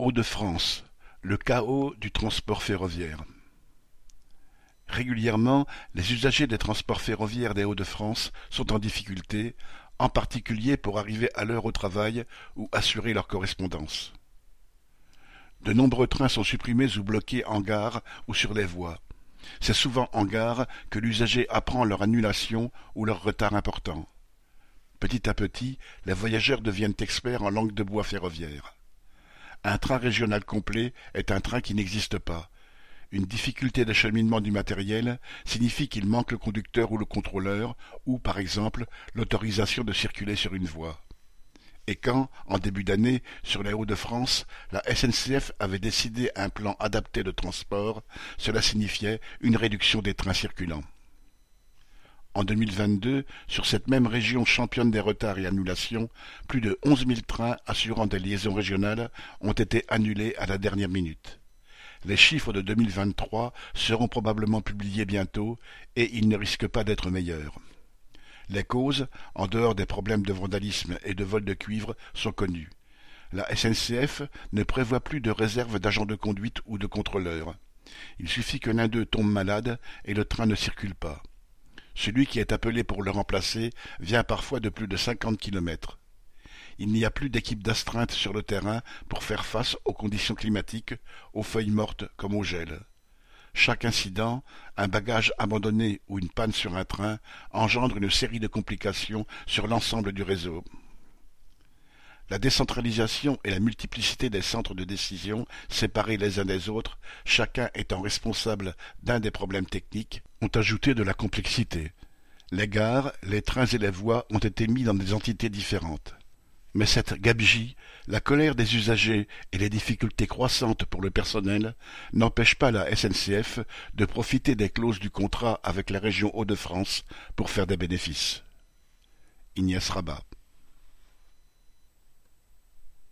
Hauts-de-France, le chaos du transport ferroviaire. Régulièrement, les usagers des transports ferroviaires des Hauts-de-France sont en difficulté, en particulier pour arriver à l'heure au travail ou assurer leur correspondance. De nombreux trains sont supprimés ou bloqués en gare ou sur les voies. C'est souvent en gare que l'usager apprend leur annulation ou leur retard important. Petit à petit, les voyageurs deviennent experts en langue de bois ferroviaire. Un train régional complet est un train qui n'existe pas. Une difficulté d'acheminement du matériel signifie qu'il manque le conducteur ou le contrôleur, ou, par exemple, l'autorisation de circuler sur une voie. Et quand, en début d'année, sur les Hauts-de-France, la SNCF avait décidé un plan adapté de transport, cela signifiait une réduction des trains circulants. En 2022, sur cette même région championne des retards et annulations, plus de onze mille trains assurant des liaisons régionales ont été annulés à la dernière minute. Les chiffres de 2023 seront probablement publiés bientôt et ils ne risquent pas d'être meilleurs. Les causes, en dehors des problèmes de vandalisme et de vol de cuivre, sont connues. La SNCF ne prévoit plus de réserve d'agents de conduite ou de contrôleurs. Il suffit que l'un d'eux tombe malade et le train ne circule pas. Celui qui est appelé pour le remplacer vient parfois de plus de cinquante kilomètres. Il n'y a plus d'équipe d'astreinte sur le terrain pour faire face aux conditions climatiques, aux feuilles mortes comme au gel. Chaque incident, un bagage abandonné ou une panne sur un train engendre une série de complications sur l'ensemble du réseau. La décentralisation et la multiplicité des centres de décision, séparés les uns des autres, chacun étant responsable d'un des problèmes techniques, ont ajouté de la complexité. Les gares, les trains et les voies ont été mis dans des entités différentes. Mais cette gabegie, la colère des usagers et les difficultés croissantes pour le personnel n'empêchent pas la SNCF de profiter des clauses du contrat avec la région Hauts-de-France pour faire des bénéfices. Ignace Rabat